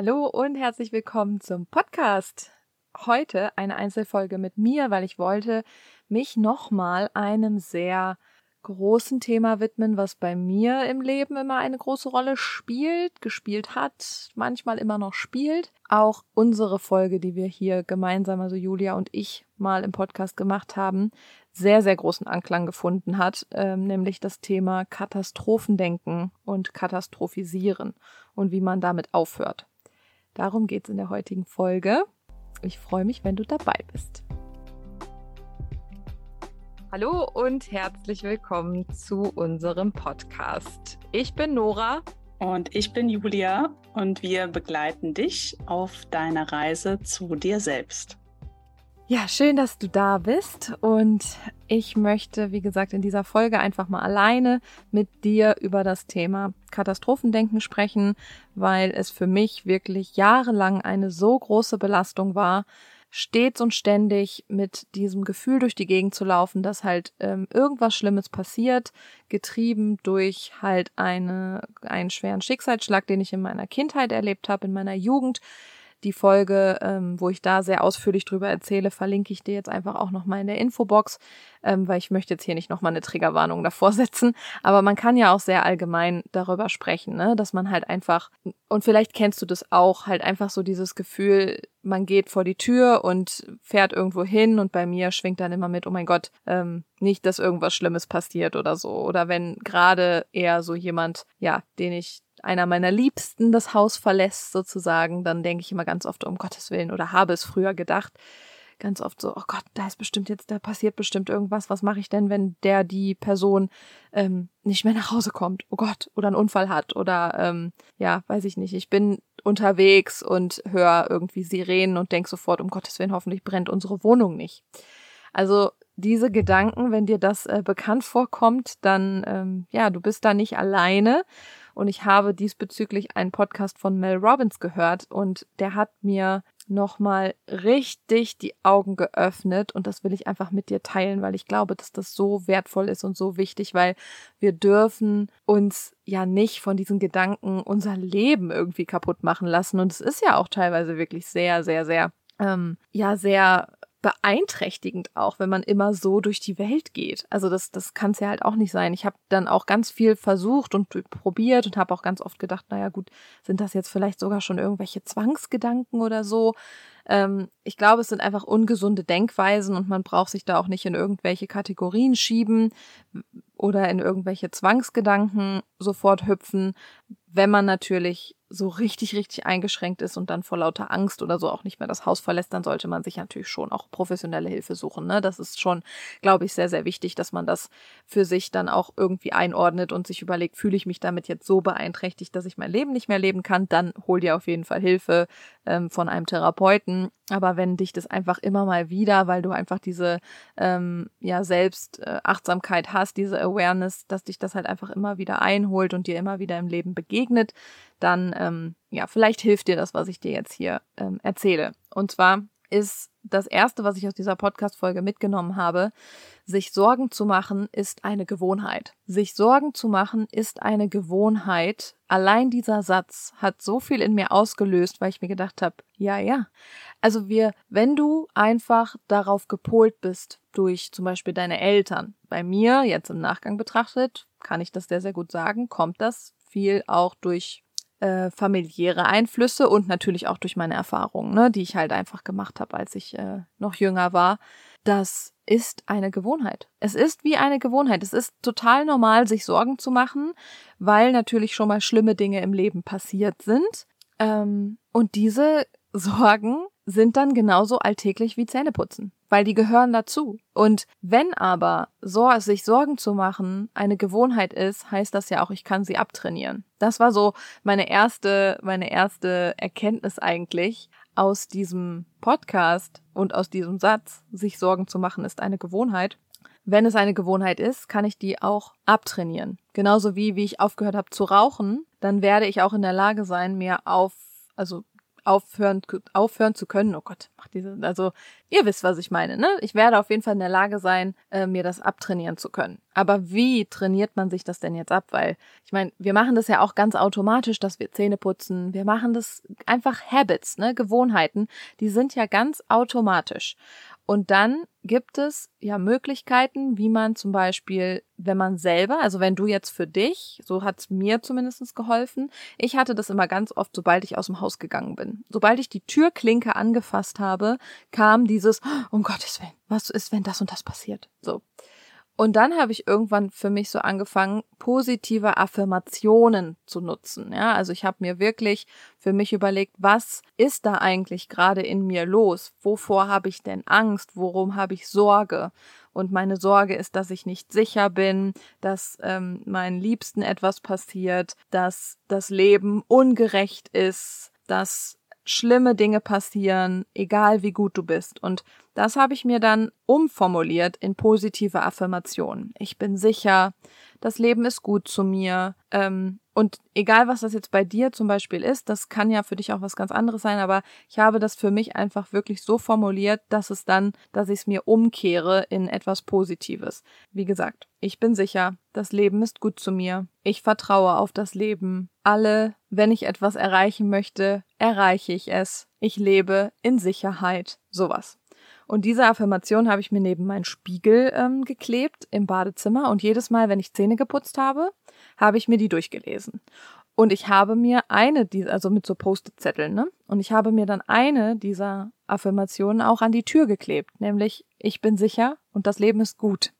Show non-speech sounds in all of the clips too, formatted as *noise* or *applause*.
Hallo und herzlich willkommen zum Podcast. Heute eine Einzelfolge mit mir, weil ich wollte mich nochmal einem sehr großen Thema widmen, was bei mir im Leben immer eine große Rolle spielt, gespielt hat, manchmal immer noch spielt. Auch unsere Folge, die wir hier gemeinsam, also Julia und ich, mal im Podcast gemacht haben, sehr, sehr großen Anklang gefunden hat, ähm, nämlich das Thema Katastrophendenken und Katastrophisieren und wie man damit aufhört. Darum geht's in der heutigen Folge. Ich freue mich, wenn du dabei bist. Hallo und herzlich willkommen zu unserem Podcast. Ich bin Nora. Und ich bin Julia und wir begleiten dich auf deiner Reise zu dir selbst. Ja, schön, dass du da bist. Und ich möchte, wie gesagt, in dieser Folge einfach mal alleine mit dir über das Thema Katastrophendenken sprechen, weil es für mich wirklich jahrelang eine so große Belastung war, stets und ständig mit diesem Gefühl durch die Gegend zu laufen, dass halt ähm, irgendwas Schlimmes passiert, getrieben durch halt eine, einen schweren Schicksalsschlag, den ich in meiner Kindheit erlebt habe, in meiner Jugend, die Folge, ähm, wo ich da sehr ausführlich drüber erzähle, verlinke ich dir jetzt einfach auch nochmal in der Infobox, ähm, weil ich möchte jetzt hier nicht nochmal eine Triggerwarnung davor *laughs* setzen. Aber man kann ja auch sehr allgemein darüber sprechen, ne? dass man halt einfach, und vielleicht kennst du das auch, halt einfach so dieses Gefühl, man geht vor die Tür und fährt irgendwo hin und bei mir schwingt dann immer mit, oh mein Gott, ähm, nicht, dass irgendwas Schlimmes passiert oder so. Oder wenn gerade eher so jemand, ja, den ich einer meiner Liebsten das Haus verlässt sozusagen, dann denke ich immer ganz oft um Gottes Willen oder habe es früher gedacht, ganz oft so, oh Gott, da ist bestimmt jetzt, da passiert bestimmt irgendwas. Was mache ich denn, wenn der die Person ähm, nicht mehr nach Hause kommt? Oh Gott, oder einen Unfall hat oder ähm, ja, weiß ich nicht. Ich bin unterwegs und höre irgendwie Sirenen und denk sofort, um Gottes Willen, hoffentlich brennt unsere Wohnung nicht. Also diese Gedanken, wenn dir das äh, bekannt vorkommt, dann ähm, ja, du bist da nicht alleine und ich habe diesbezüglich einen Podcast von Mel Robbins gehört und der hat mir nochmal richtig die Augen geöffnet und das will ich einfach mit dir teilen, weil ich glaube, dass das so wertvoll ist und so wichtig, weil wir dürfen uns ja nicht von diesen Gedanken unser Leben irgendwie kaputt machen lassen. Und es ist ja auch teilweise wirklich sehr, sehr, sehr, ähm, ja, sehr beeinträchtigend auch, wenn man immer so durch die Welt geht. Also das, das kann es ja halt auch nicht sein. Ich habe dann auch ganz viel versucht und probiert und habe auch ganz oft gedacht, naja gut, sind das jetzt vielleicht sogar schon irgendwelche Zwangsgedanken oder so? Ähm, ich glaube, es sind einfach ungesunde Denkweisen und man braucht sich da auch nicht in irgendwelche Kategorien schieben oder in irgendwelche Zwangsgedanken sofort hüpfen, wenn man natürlich so richtig, richtig eingeschränkt ist und dann vor lauter Angst oder so auch nicht mehr das Haus verlässt, dann sollte man sich natürlich schon auch professionelle Hilfe suchen. Ne? Das ist schon, glaube ich, sehr, sehr wichtig, dass man das für sich dann auch irgendwie einordnet und sich überlegt, fühle ich mich damit jetzt so beeinträchtigt, dass ich mein Leben nicht mehr leben kann, dann hol dir auf jeden Fall Hilfe ähm, von einem Therapeuten. Aber wenn dich das einfach immer mal wieder, weil du einfach diese ähm, ja Selbstachtsamkeit äh, hast, diese Awareness, dass dich das halt einfach immer wieder einholt und dir immer wieder im Leben begegnet, dann ähm, ja, vielleicht hilft dir das, was ich dir jetzt hier ähm, erzähle. Und zwar ist das erste, was ich aus dieser Podcast-Folge mitgenommen habe, sich Sorgen zu machen, ist eine Gewohnheit. Sich Sorgen zu machen, ist eine Gewohnheit. Allein dieser Satz hat so viel in mir ausgelöst, weil ich mir gedacht habe, ja, ja. Also wir, wenn du einfach darauf gepolt bist, durch zum Beispiel deine Eltern, bei mir, jetzt im Nachgang betrachtet, kann ich das sehr, sehr gut sagen, kommt das viel auch durch äh, familiäre Einflüsse und natürlich auch durch meine Erfahrungen, ne, die ich halt einfach gemacht habe, als ich äh, noch jünger war. Das ist eine Gewohnheit. Es ist wie eine Gewohnheit. Es ist total normal, sich Sorgen zu machen, weil natürlich schon mal schlimme Dinge im Leben passiert sind. Ähm, und diese Sorgen sind dann genauso alltäglich wie Zähneputzen weil die gehören dazu. Und wenn aber so, sich Sorgen zu machen eine Gewohnheit ist, heißt das ja auch, ich kann sie abtrainieren. Das war so meine erste, meine erste Erkenntnis eigentlich aus diesem Podcast und aus diesem Satz, sich Sorgen zu machen ist eine Gewohnheit. Wenn es eine Gewohnheit ist, kann ich die auch abtrainieren. Genauso wie, wie ich aufgehört habe zu rauchen, dann werde ich auch in der Lage sein, mir auf, also aufhören, aufhören zu können. Oh Gott, macht diese, also ihr wisst, was ich meine, ne? Ich werde auf jeden Fall in der Lage sein, äh, mir das abtrainieren zu können. Aber wie trainiert man sich das denn jetzt ab? Weil, ich meine, wir machen das ja auch ganz automatisch, dass wir Zähne putzen. Wir machen das einfach Habits, ne? Gewohnheiten. Die sind ja ganz automatisch. Und dann gibt es ja Möglichkeiten, wie man zum Beispiel, wenn man selber, also wenn du jetzt für dich, so hat's mir zumindest geholfen, ich hatte das immer ganz oft, sobald ich aus dem Haus gegangen bin. Sobald ich die Türklinke angefasst habe, kam dieses, um Gottes Willen, was ist, wenn das und das passiert? So. Und dann habe ich irgendwann für mich so angefangen, positive Affirmationen zu nutzen. Ja, also ich habe mir wirklich für mich überlegt, was ist da eigentlich gerade in mir los? Wovor habe ich denn Angst? Worum habe ich Sorge? Und meine Sorge ist, dass ich nicht sicher bin, dass ähm, meinen Liebsten etwas passiert, dass das Leben ungerecht ist, dass schlimme Dinge passieren, egal wie gut du bist. Und das habe ich mir dann umformuliert in positive Affirmationen. Ich bin sicher, das Leben ist gut zu mir. Ähm, und egal, was das jetzt bei dir zum Beispiel ist, das kann ja für dich auch was ganz anderes sein, aber ich habe das für mich einfach wirklich so formuliert, dass es dann, dass ich es mir umkehre in etwas Positives. Wie gesagt, ich bin sicher, das Leben ist gut zu mir. Ich vertraue auf das Leben. Alle, wenn ich etwas erreichen möchte, erreiche ich es. Ich lebe in Sicherheit. Sowas. Und diese Affirmation habe ich mir neben meinen Spiegel ähm, geklebt im Badezimmer und jedes Mal, wenn ich Zähne geputzt habe, habe ich mir die durchgelesen. Und ich habe mir eine dieser, also mit so Post-it-Zetteln, ne? Und ich habe mir dann eine dieser Affirmationen auch an die Tür geklebt, nämlich ich bin sicher und das Leben ist gut.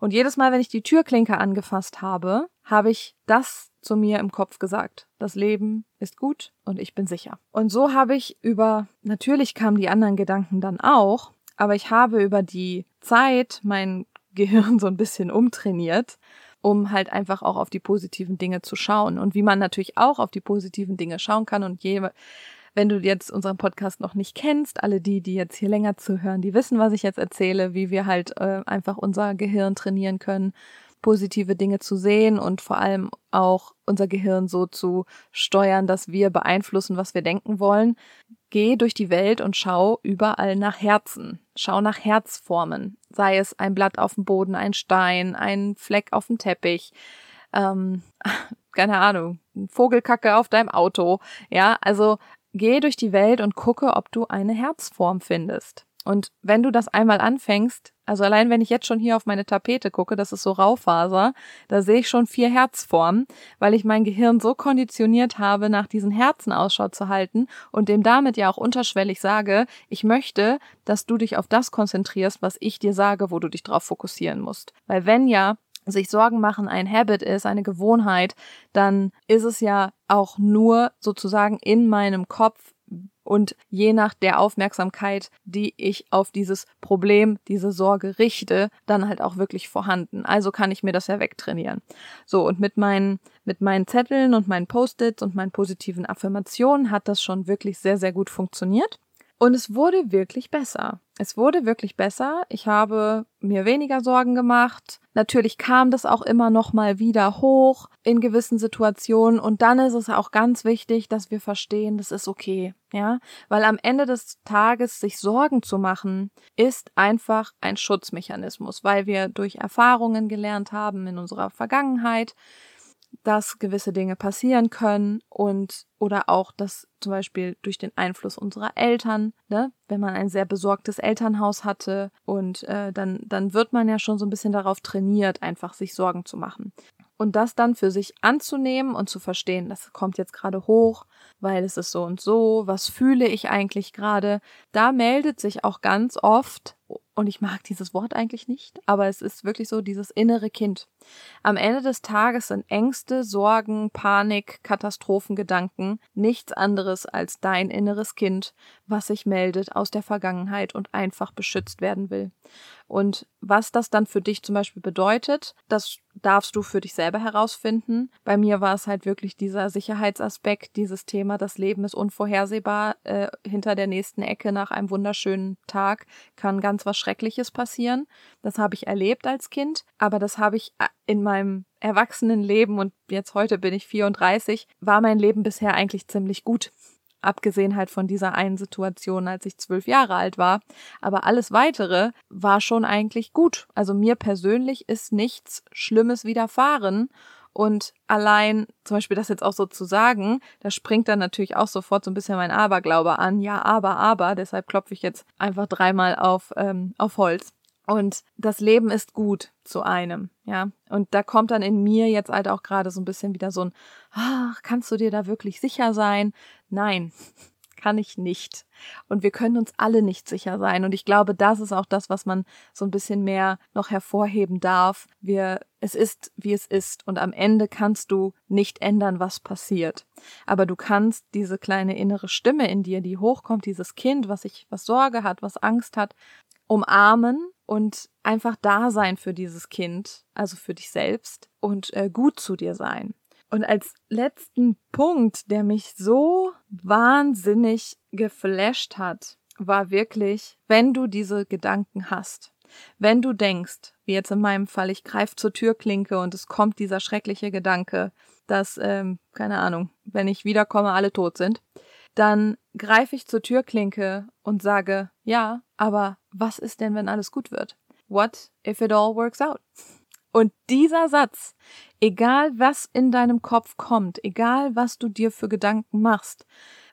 Und jedes Mal, wenn ich die Türklinke angefasst habe, habe ich das zu mir im Kopf gesagt. Das Leben ist gut und ich bin sicher. Und so habe ich über, natürlich kamen die anderen Gedanken dann auch, aber ich habe über die Zeit mein *laughs* Gehirn so ein bisschen umtrainiert, um halt einfach auch auf die positiven Dinge zu schauen. Und wie man natürlich auch auf die positiven Dinge schauen kann und je, wenn du jetzt unseren Podcast noch nicht kennst, alle die, die jetzt hier länger zuhören, die wissen, was ich jetzt erzähle, wie wir halt äh, einfach unser Gehirn trainieren können positive Dinge zu sehen und vor allem auch unser Gehirn so zu steuern, dass wir beeinflussen, was wir denken wollen. Geh durch die Welt und schau überall nach Herzen. Schau nach Herzformen. Sei es ein Blatt auf dem Boden, ein Stein, ein Fleck auf dem Teppich, ähm, *laughs* keine Ahnung, Vogelkacke auf deinem Auto. Ja, also geh durch die Welt und gucke, ob du eine Herzform findest. Und wenn du das einmal anfängst, also allein wenn ich jetzt schon hier auf meine Tapete gucke, das ist so Raufaser, da sehe ich schon vier Herzformen, weil ich mein Gehirn so konditioniert habe, nach diesen Herzen Ausschau zu halten und dem damit ja auch unterschwellig sage, ich möchte, dass du dich auf das konzentrierst, was ich dir sage, wo du dich drauf fokussieren musst. Weil wenn ja sich Sorgen machen ein Habit ist, eine Gewohnheit, dann ist es ja auch nur sozusagen in meinem Kopf und je nach der Aufmerksamkeit, die ich auf dieses Problem, diese Sorge richte, dann halt auch wirklich vorhanden. Also kann ich mir das ja wegtrainieren. So, und mit meinen, mit meinen Zetteln und meinen Post-its und meinen positiven Affirmationen hat das schon wirklich sehr, sehr gut funktioniert. Und es wurde wirklich besser. Es wurde wirklich besser. Ich habe mir weniger Sorgen gemacht. Natürlich kam das auch immer noch mal wieder hoch in gewissen Situationen. Und dann ist es auch ganz wichtig, dass wir verstehen, das ist okay. Ja, weil am Ende des Tages sich Sorgen zu machen, ist einfach ein Schutzmechanismus, weil wir durch Erfahrungen gelernt haben in unserer Vergangenheit, dass gewisse Dinge passieren können und oder auch, dass zum Beispiel durch den Einfluss unserer Eltern, ne, wenn man ein sehr besorgtes Elternhaus hatte und äh, dann dann wird man ja schon so ein bisschen darauf trainiert, einfach sich Sorgen zu machen. Und das dann für sich anzunehmen und zu verstehen, das kommt jetzt gerade hoch, weil es ist so und so, was fühle ich eigentlich gerade, da meldet sich auch ganz oft und ich mag dieses Wort eigentlich nicht, aber es ist wirklich so dieses innere Kind. Am Ende des Tages sind Ängste, Sorgen, Panik, Katastrophengedanken nichts anderes als dein inneres Kind, was sich meldet aus der Vergangenheit und einfach beschützt werden will. Und was das dann für dich zum Beispiel bedeutet, das darfst du für dich selber herausfinden. Bei mir war es halt wirklich dieser Sicherheitsaspekt, dieses Thema, das Leben ist unvorhersehbar, äh, hinter der nächsten Ecke nach einem wunderschönen Tag kann ganz was Schreckliches passieren. Das habe ich erlebt als Kind, aber das habe ich äh, in meinem Erwachsenenleben und jetzt heute bin ich 34, war mein Leben bisher eigentlich ziemlich gut. abgesehen halt von dieser einen Situation, als ich zwölf Jahre alt war. Aber alles weitere war schon eigentlich gut. Also mir persönlich ist nichts Schlimmes widerfahren. Und allein, zum Beispiel das jetzt auch so zu sagen, da springt dann natürlich auch sofort so ein bisschen mein Aberglaube an. Ja, aber, aber, deshalb klopfe ich jetzt einfach dreimal auf, ähm, auf Holz. Und das Leben ist gut zu einem, ja. Und da kommt dann in mir jetzt halt auch gerade so ein bisschen wieder so ein, ach, kannst du dir da wirklich sicher sein? Nein, kann ich nicht. Und wir können uns alle nicht sicher sein. Und ich glaube, das ist auch das, was man so ein bisschen mehr noch hervorheben darf. Wir, es ist, wie es ist. Und am Ende kannst du nicht ändern, was passiert. Aber du kannst diese kleine innere Stimme in dir, die hochkommt, dieses Kind, was sich, was Sorge hat, was Angst hat, umarmen und einfach da sein für dieses Kind, also für dich selbst und äh, gut zu dir sein. Und als letzten Punkt, der mich so wahnsinnig geflasht hat, war wirklich, wenn du diese Gedanken hast, wenn du denkst, wie jetzt in meinem Fall, ich greife zur Türklinke und es kommt dieser schreckliche Gedanke, dass, ähm, keine Ahnung, wenn ich wiederkomme, alle tot sind, dann greife ich zur Türklinke und sage, ja, aber was ist denn, wenn alles gut wird? What if it all works out? Und dieser Satz, egal was in deinem Kopf kommt, egal was du dir für Gedanken machst,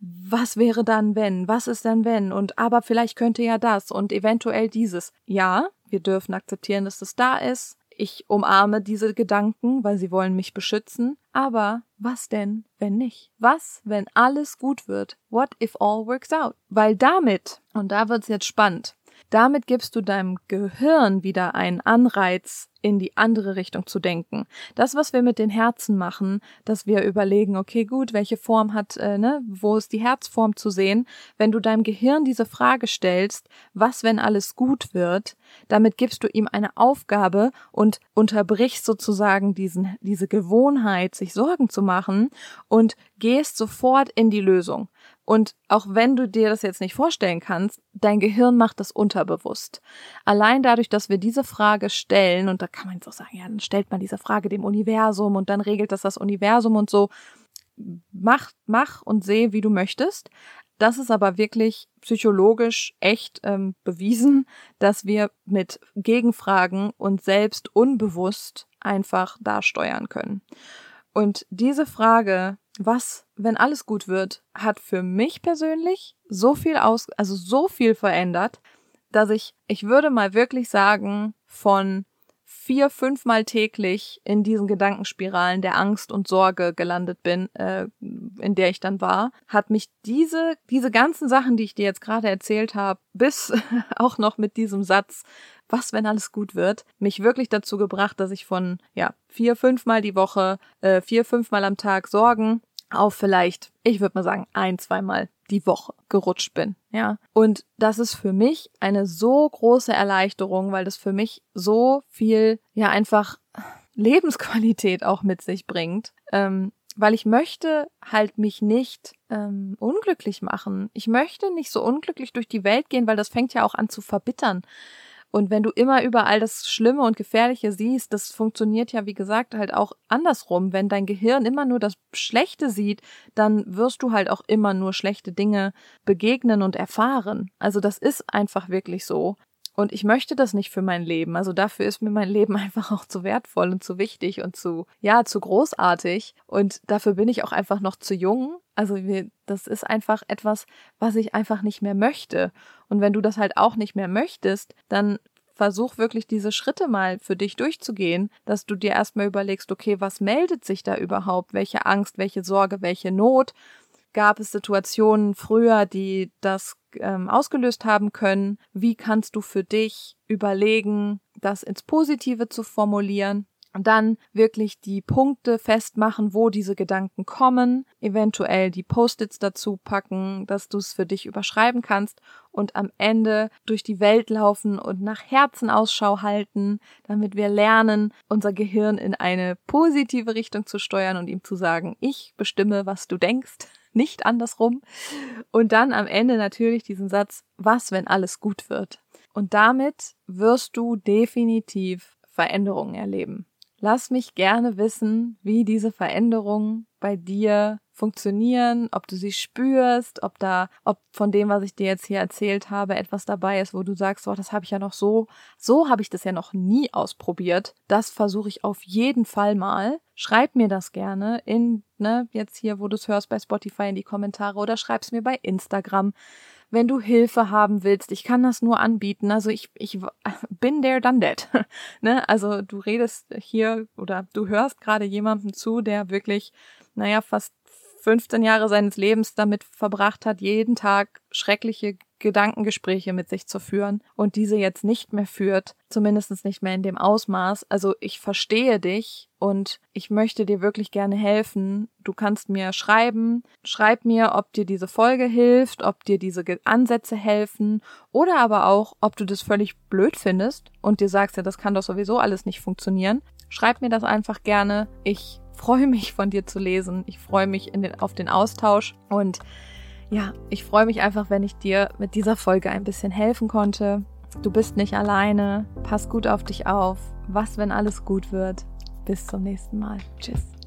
was wäre dann wenn, was ist dann wenn und aber vielleicht könnte ja das und eventuell dieses. Ja, wir dürfen akzeptieren, dass das da ist. Ich umarme diese Gedanken, weil sie wollen mich beschützen. Aber was denn, wenn nicht? Was, wenn alles gut wird? What if all works out? Weil damit, und da wird's jetzt spannend, damit gibst du deinem Gehirn wieder einen Anreiz, in die andere Richtung zu denken. Das, was wir mit den Herzen machen, dass wir überlegen, okay, gut, welche Form hat, äh, ne, wo ist die Herzform zu sehen? Wenn du deinem Gehirn diese Frage stellst, was, wenn alles gut wird, damit gibst du ihm eine Aufgabe und unterbrichst sozusagen diesen, diese Gewohnheit, sich Sorgen zu machen und gehst sofort in die Lösung. Und auch wenn du dir das jetzt nicht vorstellen kannst, dein Gehirn macht das unterbewusst. Allein dadurch, dass wir diese Frage stellen, und da kann man jetzt auch sagen, ja, dann stellt man diese Frage dem Universum und dann regelt das das Universum und so. Mach, mach und seh, wie du möchtest. Das ist aber wirklich psychologisch echt ähm, bewiesen, dass wir mit Gegenfragen und selbst unbewusst einfach da steuern können. Und diese Frage, was, wenn alles gut wird, hat für mich persönlich so viel aus, also so viel verändert, dass ich, ich würde mal wirklich sagen, von vier, fünfmal täglich in diesen Gedankenspiralen der Angst und Sorge gelandet bin, äh, in der ich dann war, hat mich diese, diese ganzen Sachen, die ich dir jetzt gerade erzählt habe, bis *laughs* auch noch mit diesem Satz, was, wenn alles gut wird, mich wirklich dazu gebracht, dass ich von, ja, vier, fünfmal die Woche, äh, vier, fünfmal am Tag Sorgen auf vielleicht, ich würde mal sagen, ein, zweimal die Woche gerutscht bin, ja. Und das ist für mich eine so große Erleichterung, weil das für mich so viel, ja, einfach Lebensqualität auch mit sich bringt. Ähm, weil ich möchte halt mich nicht ähm, unglücklich machen. Ich möchte nicht so unglücklich durch die Welt gehen, weil das fängt ja auch an zu verbittern. Und wenn du immer überall das Schlimme und Gefährliche siehst, das funktioniert ja, wie gesagt, halt auch andersrum. Wenn dein Gehirn immer nur das Schlechte sieht, dann wirst du halt auch immer nur schlechte Dinge begegnen und erfahren. Also das ist einfach wirklich so. Und ich möchte das nicht für mein Leben. Also dafür ist mir mein Leben *laughs* einfach auch zu wertvoll und zu wichtig und zu, ja, zu großartig. Und dafür bin ich auch einfach noch zu jung. Also das ist einfach etwas, was ich einfach nicht mehr möchte. Und wenn du das halt auch nicht mehr möchtest, dann versuch wirklich diese Schritte mal für dich durchzugehen, dass du dir erstmal überlegst, okay, was meldet sich da überhaupt? Welche Angst, welche Sorge, welche Not? Gab es Situationen früher, die das ähm, ausgelöst haben können? Wie kannst du für dich überlegen, das ins Positive zu formulieren? dann wirklich die Punkte festmachen, wo diese Gedanken kommen, eventuell die Post-its dazu packen, dass du es für dich überschreiben kannst und am Ende durch die Welt laufen und nach Herzen Ausschau halten, damit wir lernen, unser Gehirn in eine positive Richtung zu steuern und ihm zu sagen, ich bestimme, was du denkst, nicht andersrum. Und dann am Ende natürlich diesen Satz, was, wenn alles gut wird? Und damit wirst du definitiv Veränderungen erleben. Lass mich gerne wissen, wie diese Veränderungen bei dir funktionieren, ob du sie spürst, ob da, ob von dem, was ich dir jetzt hier erzählt habe, etwas dabei ist, wo du sagst, oh, das habe ich ja noch so, so habe ich das ja noch nie ausprobiert. Das versuche ich auf jeden Fall mal. Schreib mir das gerne in, ne, jetzt hier, wo du es hörst bei Spotify in die Kommentare oder schreib's mir bei Instagram wenn du Hilfe haben willst, ich kann das nur anbieten. Also ich, ich *laughs* bin there, done that. *laughs* ne? Also du redest hier oder du hörst gerade jemandem zu, der wirklich, naja, fast 15 Jahre seines Lebens damit verbracht hat, jeden Tag schreckliche Gedankengespräche mit sich zu führen und diese jetzt nicht mehr führt, zumindest nicht mehr in dem Ausmaß. Also ich verstehe dich und ich möchte dir wirklich gerne helfen. Du kannst mir schreiben, schreib mir, ob dir diese Folge hilft, ob dir diese Ansätze helfen oder aber auch, ob du das völlig blöd findest und dir sagst, ja, das kann doch sowieso alles nicht funktionieren. Schreib mir das einfach gerne. Ich freue mich von dir zu lesen. Ich freue mich den, auf den Austausch und ja, ich freue mich einfach, wenn ich dir mit dieser Folge ein bisschen helfen konnte. Du bist nicht alleine. Pass gut auf dich auf. Was, wenn alles gut wird? Bis zum nächsten Mal. Tschüss.